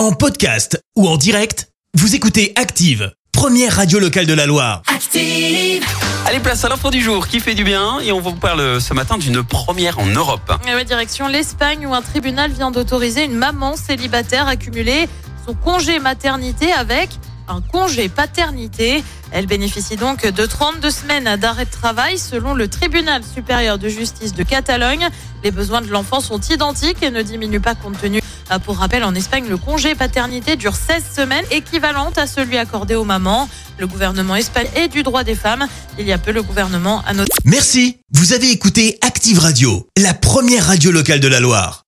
En podcast ou en direct, vous écoutez Active, première radio locale de la Loire. Active. Allez, place à l'info du jour qui fait du bien et on vous parle ce matin d'une première en Europe. Et ouais, direction l'Espagne où un tribunal vient d'autoriser une maman célibataire à cumuler son congé maternité avec un congé paternité. Elle bénéficie donc de 32 semaines d'arrêt de travail selon le tribunal supérieur de justice de Catalogne. Les besoins de l'enfant sont identiques et ne diminuent pas compte tenu. Euh, Pour rappel, en Espagne, le congé paternité dure 16 semaines, équivalente à celui accordé aux mamans. Le gouvernement espagnol et du droit des femmes. Il y a peu, le gouvernement a noté. Merci, vous avez écouté Active Radio, la première radio locale de la Loire.